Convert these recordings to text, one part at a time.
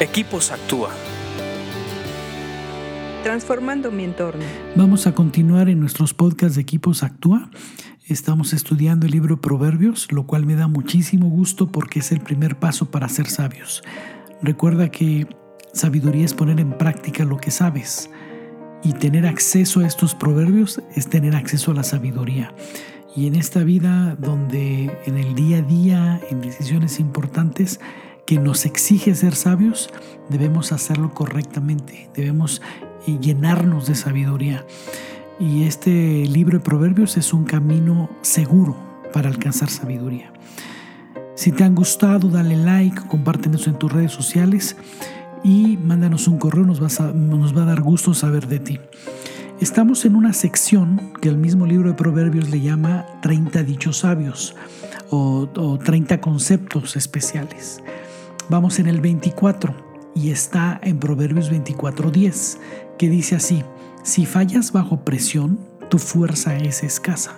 Equipos Actúa. Transformando mi entorno. Vamos a continuar en nuestros podcasts de Equipos Actúa. Estamos estudiando el libro Proverbios, lo cual me da muchísimo gusto porque es el primer paso para ser sabios. Recuerda que sabiduría es poner en práctica lo que sabes y tener acceso a estos proverbios es tener acceso a la sabiduría. Y en esta vida donde en el día a día, en decisiones importantes, que nos exige ser sabios, debemos hacerlo correctamente, debemos eh, llenarnos de sabiduría. Y este libro de Proverbios es un camino seguro para alcanzar sabiduría. Si te han gustado, dale like, compártenos en tus redes sociales y mándanos un correo, nos, va a dar gusto saber de ti. Estamos en una sección que el mismo libro de Proverbios le llama 30 dichos sabios o, o 30 conceptos especiales. Vamos en el 24 y está en Proverbios 24:10, que dice así, si fallas bajo presión, tu fuerza es escasa.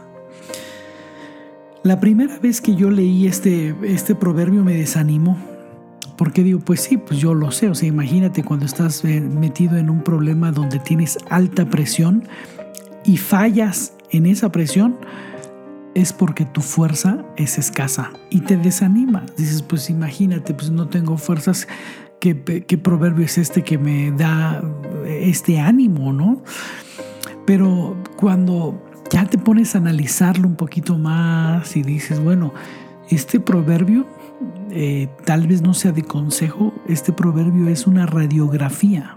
La primera vez que yo leí este, este proverbio me desanimó, porque digo, pues sí, pues yo lo sé, o sea, imagínate cuando estás eh, metido en un problema donde tienes alta presión y fallas en esa presión, es porque tu fuerza es escasa y te desanima. Dices, pues imagínate, pues no tengo fuerzas. ¿Qué, proverbio es este que me da este ánimo, no? Pero cuando ya te pones a analizarlo un poquito más y dices, bueno, este proverbio eh, tal vez no sea de consejo, este proverbio es una radiografía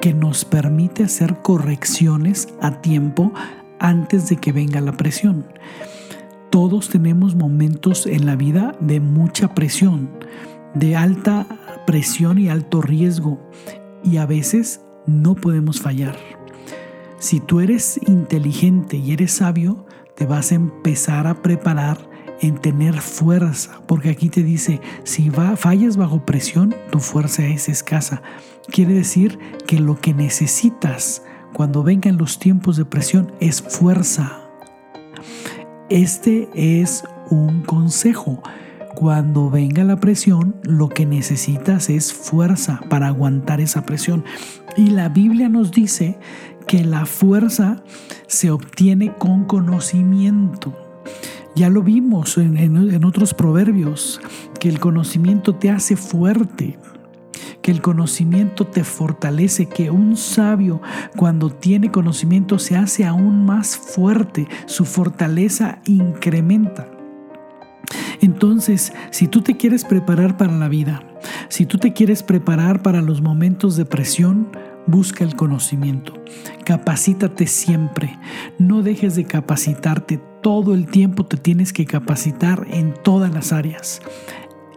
que nos permite hacer correcciones a tiempo antes de que venga la presión. Todos tenemos momentos en la vida de mucha presión, de alta presión y alto riesgo, y a veces no podemos fallar. Si tú eres inteligente y eres sabio, te vas a empezar a preparar en tener fuerza, porque aquí te dice, si fallas bajo presión, tu fuerza es escasa. Quiere decir que lo que necesitas cuando vengan los tiempos de presión es fuerza. Este es un consejo. Cuando venga la presión, lo que necesitas es fuerza para aguantar esa presión. Y la Biblia nos dice que la fuerza se obtiene con conocimiento. Ya lo vimos en, otros proverbios, que el conocimiento te hace fuerte que el conocimiento te fortalece, que un sabio cuando tiene conocimiento se hace aún más fuerte, su fortaleza incrementa. Entonces, si tú te quieres preparar para la vida, si tú te quieres preparar para los momentos de presión, busca el conocimiento. Capacítate siempre. No dejes de capacitarte. Todo el tiempo te tienes que capacitar en todas las áreas.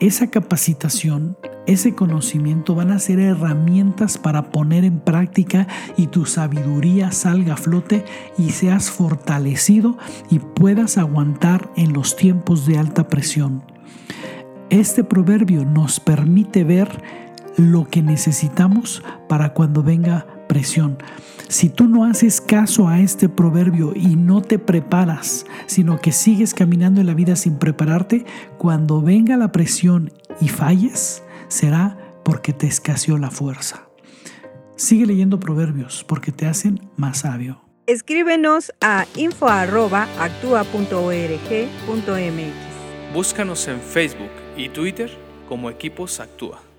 Esa capacitación ese conocimiento van a ser herramientas para poner en práctica y tu sabiduría salga a flote y seas fortalecido y puedas aguantar en los tiempos de alta presión. Este proverbio nos permite ver lo que necesitamos para cuando venga presión. Si tú no haces caso a este proverbio y no te preparas, sino que sigues caminando en la vida sin prepararte, cuando venga la presión y falles, será porque te escaseó la fuerza. Sigue leyendo proverbios porque te hacen más sabio. Escríbenos a info.actua.org.mx. Búscanos en Facebook y Twitter como Equipos Actúa.